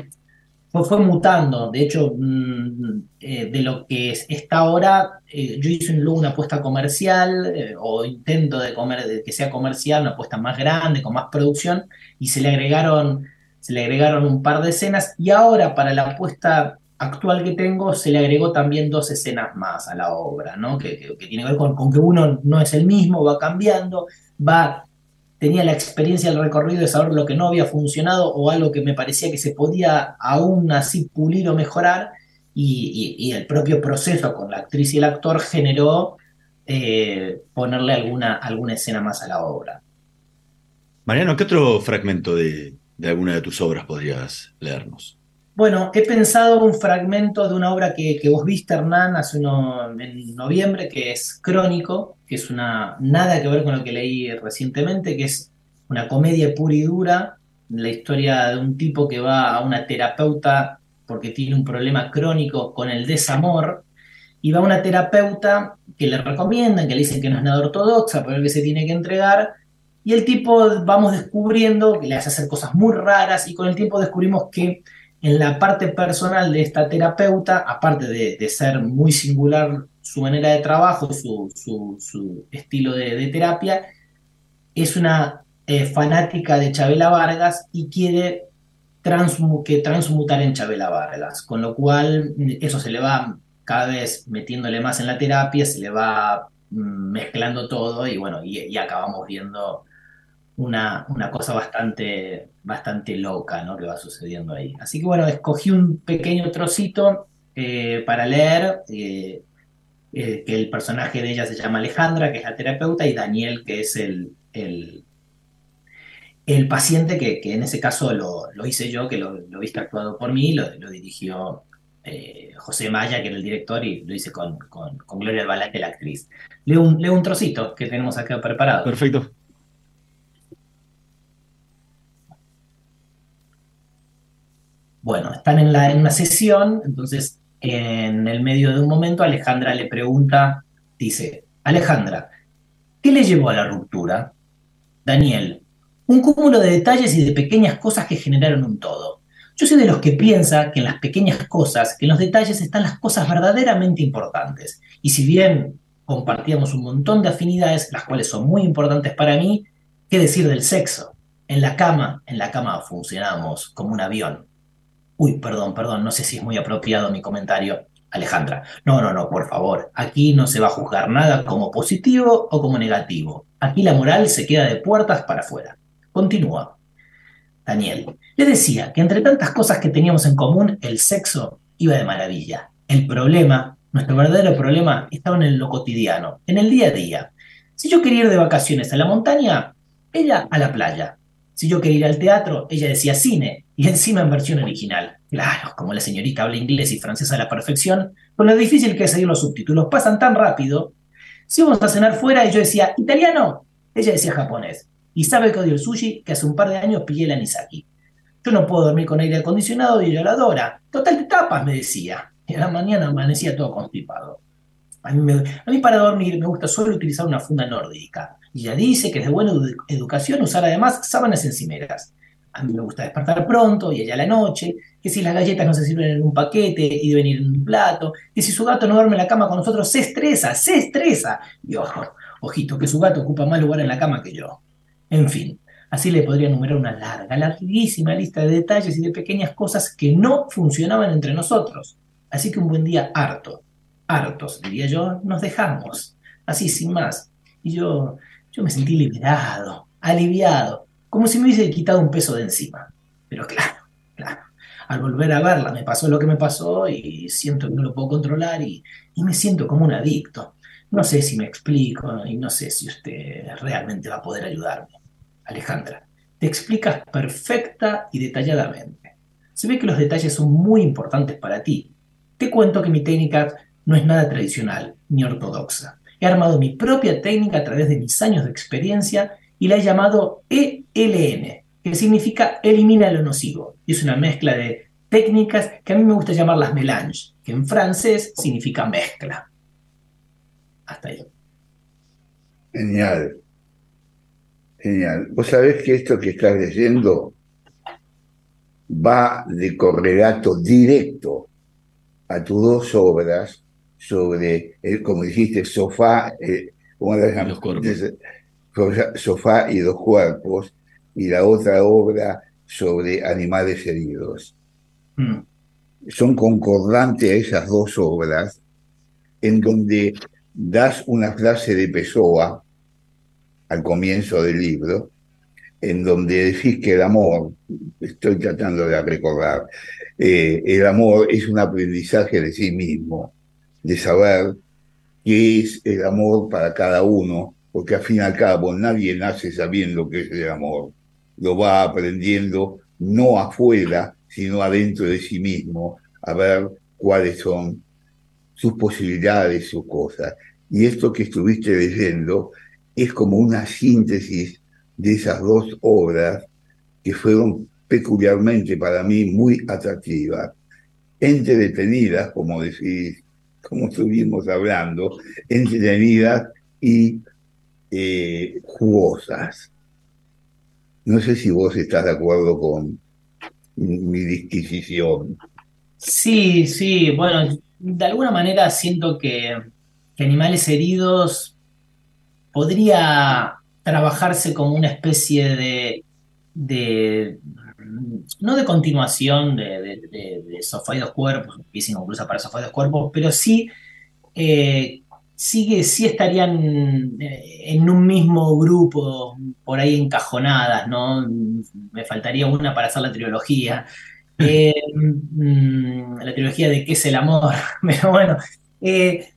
fue, mutando. De hecho, mmm, eh, de lo que es, está ahora, eh, yo hice luego una apuesta comercial o intento de, comer, de que sea comercial, una apuesta más grande, con más producción, y se le agregaron, se le agregaron un par de escenas. Y ahora, para la apuesta actual que tengo, se le agregó también dos escenas más a la obra, ¿no? que, que, tiene que ver con, con que uno no es el mismo, va cambiando, va tenía la experiencia del recorrido de saber lo que no había funcionado o algo que me parecía que se podía aún así pulir o mejorar y, y, y el propio proceso con la actriz y el actor generó eh, ponerle alguna, alguna escena más a la obra. Mariano, ¿qué otro fragmento de, de alguna de tus obras podrías leernos? Bueno, he pensado un fragmento de una obra que, vos viste, Hernán, hace uno, en noviembre, que es Crónico, que es una nada que ver con lo que leí recientemente, que es una comedia pura y dura, la historia de un tipo que va a una terapeuta porque tiene un problema crónico con el desamor, y va a una terapeuta que le recomiendan, que le dicen que no es nada ortodoxa, pero que se tiene que entregar, y el tipo vamos descubriendo que le hace hacer cosas muy raras, y con el tiempo descubrimos que en la parte personal de esta terapeuta, aparte de, ser muy singular su manera de trabajo, su, su, estilo de, terapia, es una eh, fanática de Chabela Vargas y quiere transmutar en Chabela Vargas, con lo cual eso se le va cada vez metiéndole más en la terapia, se le va mm, mezclando todo y bueno, y acabamos viendo una, una, cosa bastante, bastante loca ¿no? que va sucediendo ahí. Así que bueno, escogí un pequeño trocito eh, para leer, eh, eh, que el personaje de ella se llama Alejandra, que es la terapeuta, y Daniel, que es el, el, el paciente, que, que, en ese caso lo, lo hice yo, que lo, lo, viste actuado por mí, lo, lo dirigió José Maya, que era el director, y lo hice con, con, con Gloria es la actriz. Leo un, leo un trocito que tenemos acá preparado. Perfecto. Bueno, están en, la, una sesión, entonces en el medio de un momento Alejandra le pregunta, dice, Alejandra, ¿qué le llevó a la ruptura? Daniel, un cúmulo de detalles y de pequeñas cosas que generaron un todo. Yo soy de los que piensa que en las pequeñas cosas, que en los detalles están las cosas verdaderamente importantes. Y si bien compartíamos un montón de afinidades, las cuales son muy importantes para mí, ¿qué decir del sexo? En la cama, en la cama funcionamos como un avión. Uy, perdón, perdón, no sé si es muy apropiado mi comentario. Alejandra, no, no, no, por favor, aquí no se va a juzgar nada como positivo o como negativo. Aquí la moral se queda de puertas para afuera. Continúa. Daniel, le decía que entre tantas cosas que teníamos en común, el sexo iba de maravilla. El problema, nuestro verdadero problema, estaba en lo cotidiano, en el día a día. Si yo quería ir de vacaciones a la montaña, ella a la playa. Si yo quería ir al teatro, ella decía cine, y encima en versión original. Claro, como la señorita habla inglés y francés a la perfección, con lo difícil que es seguir los subtítulos, pasan tan rápido. Si íbamos a cenar fuera y yo decía italiano, ella decía japonés. Y sabe que odio el sushi, que hace un par de años pillé el anisaki. Yo no puedo dormir con aire acondicionado y ella la adora. Total, te tapas, me decía. Y a la mañana amanecía todo constipado. A mí, para dormir me gusta solo utilizar una funda nórdica. Y ella dice que es de buena edu- educación usar además sábanas encimeras. A mí me gusta despertar pronto y ella a la noche, que si las galletas no se sirven en un paquete y deben ir en un plato, que si su gato no duerme en la cama con nosotros, se estresa, se estresa. Y ojo, ojito, que su gato ocupa más lugar en la cama que yo. En fin, así le podría enumerar una larga, larguísima lista de detalles y de pequeñas cosas que no funcionaban entre nosotros. Así que un buen día harto, hartos, diría yo, nos dejamos, así sin más. Y yo, yo me sentí liberado, aliviado, como si me hubiese quitado un peso de encima. Pero claro, claro, al volver a verla me pasó lo que me pasó y siento que no lo puedo controlar y, y me siento como un adicto. No sé si me explico y no sé si usted realmente va a poder ayudarme. Alejandra, te explicas perfecta y detalladamente. Se ve que los detalles son muy importantes para ti. Te cuento que mi técnica no es nada tradicional ni ortodoxa. He armado mi propia técnica a través de mis años de experiencia y la he llamado ELN, que significa elimina lo nocivo. Y es una mezcla de técnicas que a mí me gusta llamar las mélanges, que en francés significa mezcla. Hasta ahí. Genial. Genial. Vos sabés que esto que estás leyendo va de correlato directo a tus dos obras sobre, el, como dijiste, sofá, eh, ¿cómo las llamas? Sofá- Sofá y dos cuerpos, y la otra obra sobre animales heridos. Mm. Son concordantes esas dos obras, en donde das una frase de Pessoa al comienzo del libro, en donde decís que el amor, estoy tratando de recordar, eh, el amor es un aprendizaje de sí mismo, de saber qué es el amor para cada uno, porque al fin y al cabo nadie nace sabiendo qué es el amor, lo va aprendiendo no afuera, sino adentro de sí mismo, a ver cuáles son sus posibilidades, sus cosas. Y esto que estuviste leyendo es como una síntesis de esas dos obras que fueron peculiarmente para mí muy atractivas, entretenidas, como decís, como estuvimos hablando, entretenidas y eh, jugosas. No sé si vos estás de acuerdo con mi disquisición. Sí, sí, bueno, de alguna manera siento que, Animales Heridos podría trabajarse como una especie de, de no de continuación de, de, de, de Sofá y dos cuerpos, pieza inconclusa para Sofá y dos cuerpos, pero sí, eh, sí, sí estarían eh, en un mismo grupo, por ahí encajonadas, ¿no? Me faltaría una para hacer la trilogía. Eh, mm, la trilogía de qué es el amor, pero bueno, eh,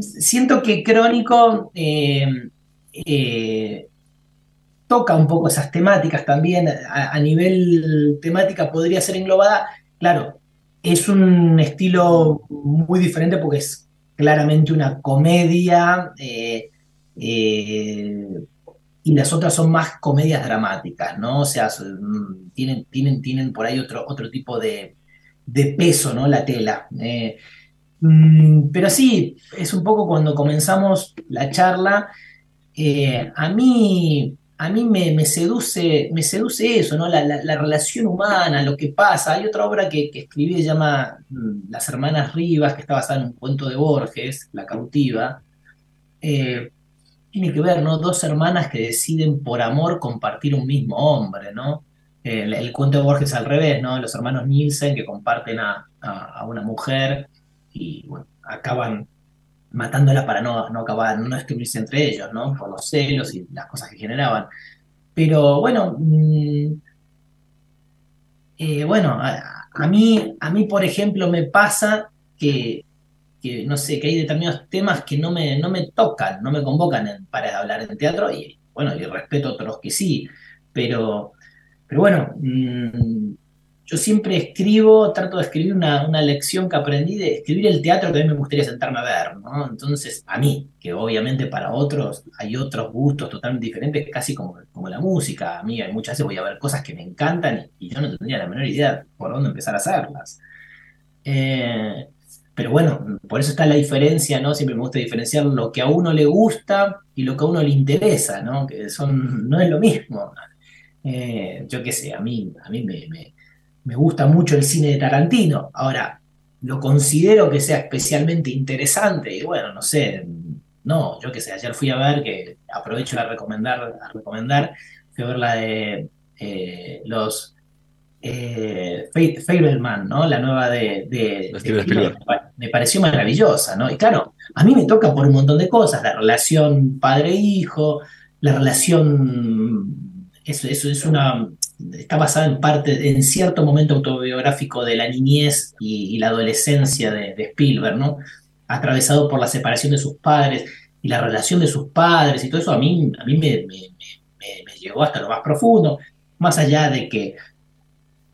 siento que Crónico eh, toca un poco esas temáticas también, a, a nivel temática podría ser englobada, claro, es un estilo muy diferente porque es claramente una comedia eh, eh, y las otras son más comedias dramáticas, ¿no? O sea, son- tienen, tienen, tienen por ahí otro, otro tipo de, de peso, ¿no? La tela. Eh, mm, pero sí, es un poco cuando comenzamos la charla, a mí, a mí me, me seduce, me seduce eso, ¿no? La, la- la relación humana, lo que pasa. Hay otra obra que, que escribí que se llama mm, Las Hermanas Rivas, que está basada en un cuento de Borges, La Cautiva. Eh, tiene que ver, ¿no? Dos hermanas que deciden por amor compartir un mismo hombre, ¿no? El, el cuento de Borges al revés, ¿no? Los hermanos Nielsen que comparten a, a- a una mujer y, bueno, acaban matándola para no, no acabar, no destruirse entre ellos, ¿no? Por los celos y las cosas que generaban. Pero bueno, mm, eh, bueno, a, a mí, a mí, por ejemplo, me pasa que, que, no sé, que hay determinados temas que no me, no me tocan, no me convocan para hablar en teatro y, bueno, y respeto otros que sí, pero, pero bueno, mm, yo siempre escribo, trato de escribir una, una, lección que aprendí de escribir el teatro que a mí me gustaría sentarme a ver, ¿no? Entonces, a mí, que obviamente para otros hay otros gustos totalmente diferentes, casi como, como la música. A mí muchas veces voy a ver cosas que me encantan y, yo no tendría la menor idea por dónde empezar a hacerlas. Eh, pero bueno, por eso está la diferencia, ¿no? Siempre me gusta diferenciar lo que a uno le gusta y lo que a uno le interesa, ¿no? Que son, no es lo mismo. Eh, yo qué sé, a mí, a mí me me gusta mucho el cine de Tarantino. Ahora, lo considero que sea especialmente interesante y bueno, no sé, no, yo qué sé, ayer fui a ver, que aprovecho a recomendar, a recomendar fui a ver la de eh, los eh, Fableman, ¿no? La nueva de, de, me pareció maravillosa, ¿no? Y claro, a mí me toca por un montón de cosas, la relación padre-hijo, la relación, eso, eso es una, está basada en parte, en cierto momento autobiográfico de la niñez y, la adolescencia de, Spielberg, ¿no? Atravesado por la separación de sus padres y la relación de sus padres y todo eso a mí, a mí me, llegó hasta lo más profundo, más allá de que,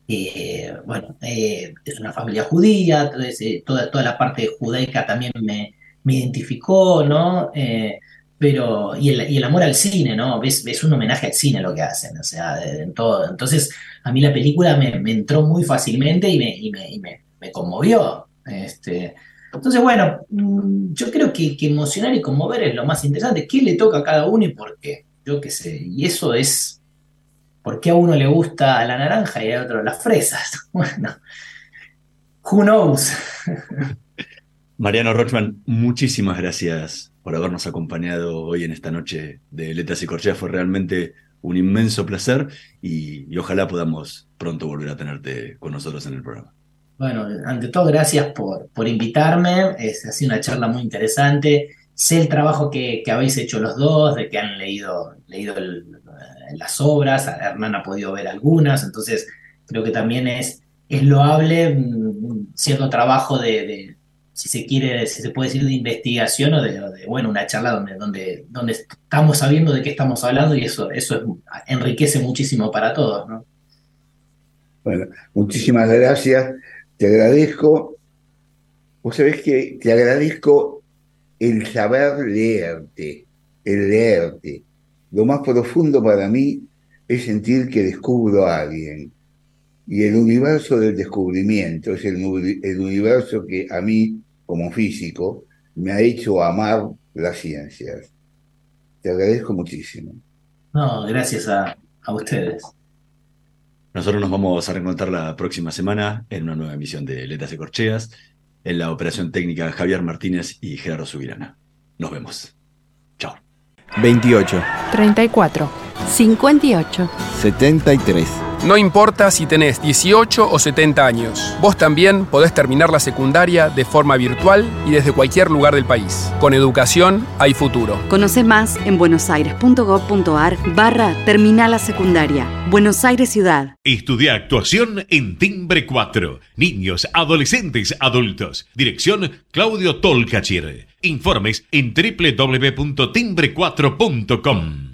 eh, bueno, eh, es una familia judía, eh, toda, toda la parte judaica también me, identificó, ¿no? Pero y el, amor al cine, ¿no? Ves un homenaje al cine lo que hacen, o sea, en todo. Entonces, a mí la película me, entró muy fácilmente y me, conmovió. Este, entonces, bueno, mm, yo creo que, que, emocionar y conmover es lo más interesante. ¿Qué le toca a cada uno y por qué? Yo qué sé. Y eso es por qué a uno le gusta la naranja y a otro las fresas. Bueno, who knows. Mariano Rochman, muchísimas gracias por habernos acompañado hoy en esta noche de Letras y Corcheas. Fue realmente un inmenso placer y, ojalá podamos pronto volver a tenerte con nosotros en el programa. Bueno, ante todo, gracias por, por invitarme. Es, ha sido una charla muy interesante. Sé el trabajo que, habéis hecho los dos, de que han leído, leído las obras. Hernán ha podido ver algunas, entonces creo que también es, es loable mm, cierto trabajo de si se quiere, si se puede decir, de investigación o de, bueno, una charla donde, donde, donde estamos sabiendo de qué estamos hablando y eso, eso enriquece muchísimo para todos, ¿no? Bueno, muchísimas gracias, te agradezco. Vos sabés que te agradezco el saber leerte, el leerte. Lo más profundo para mí es sentir que descubro a alguien. Y el universo del descubrimiento es el, el universo que a mí como físico, me ha hecho amar las ciencias. Te agradezco muchísimo. No, gracias a, ustedes. Nosotros nos vamos a reencontrar la próxima semana en una nueva emisión de Letras y Corcheas, en la operación técnica Javier Martínez y Gerardo Subirana. Nos vemos. Chao. 28. 34. 58. 73. No importa si tenés 18 o 70 años, vos también podés terminar la secundaria de forma virtual y desde cualquier lugar del país. Con educación hay futuro. Conoce más en buenosaires.gov.ar barra Terminal la Secundaria. Buenos Aires Ciudad. Estudia actuación en Timbre 4. Niños, adolescentes, adultos. Dirección Claudio Tolcachir. Informes en www.timbre4.com.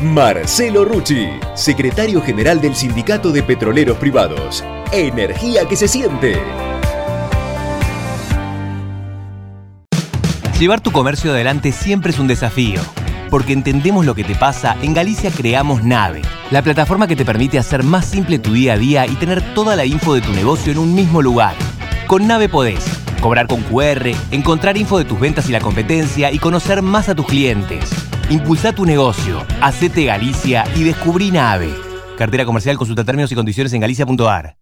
Marcelo Rucci, secretario general del Sindicato de Petroleros Privados. Energía que se siente. Llevar tu comercio adelante siempre es un desafío. Porque entendemos lo que te pasa, en Galicia creamos Nave, la plataforma que te permite hacer más simple tu día a día y tener toda la info de tu negocio en un mismo lugar. Con Nave podés cobrar con QR, encontrar info de tus ventas y la competencia y conocer más a tus clientes. Impulsa tu negocio, hacete Galicia y descubrí Nave. Cartera comercial, consulta términos y condiciones en galicia.ar.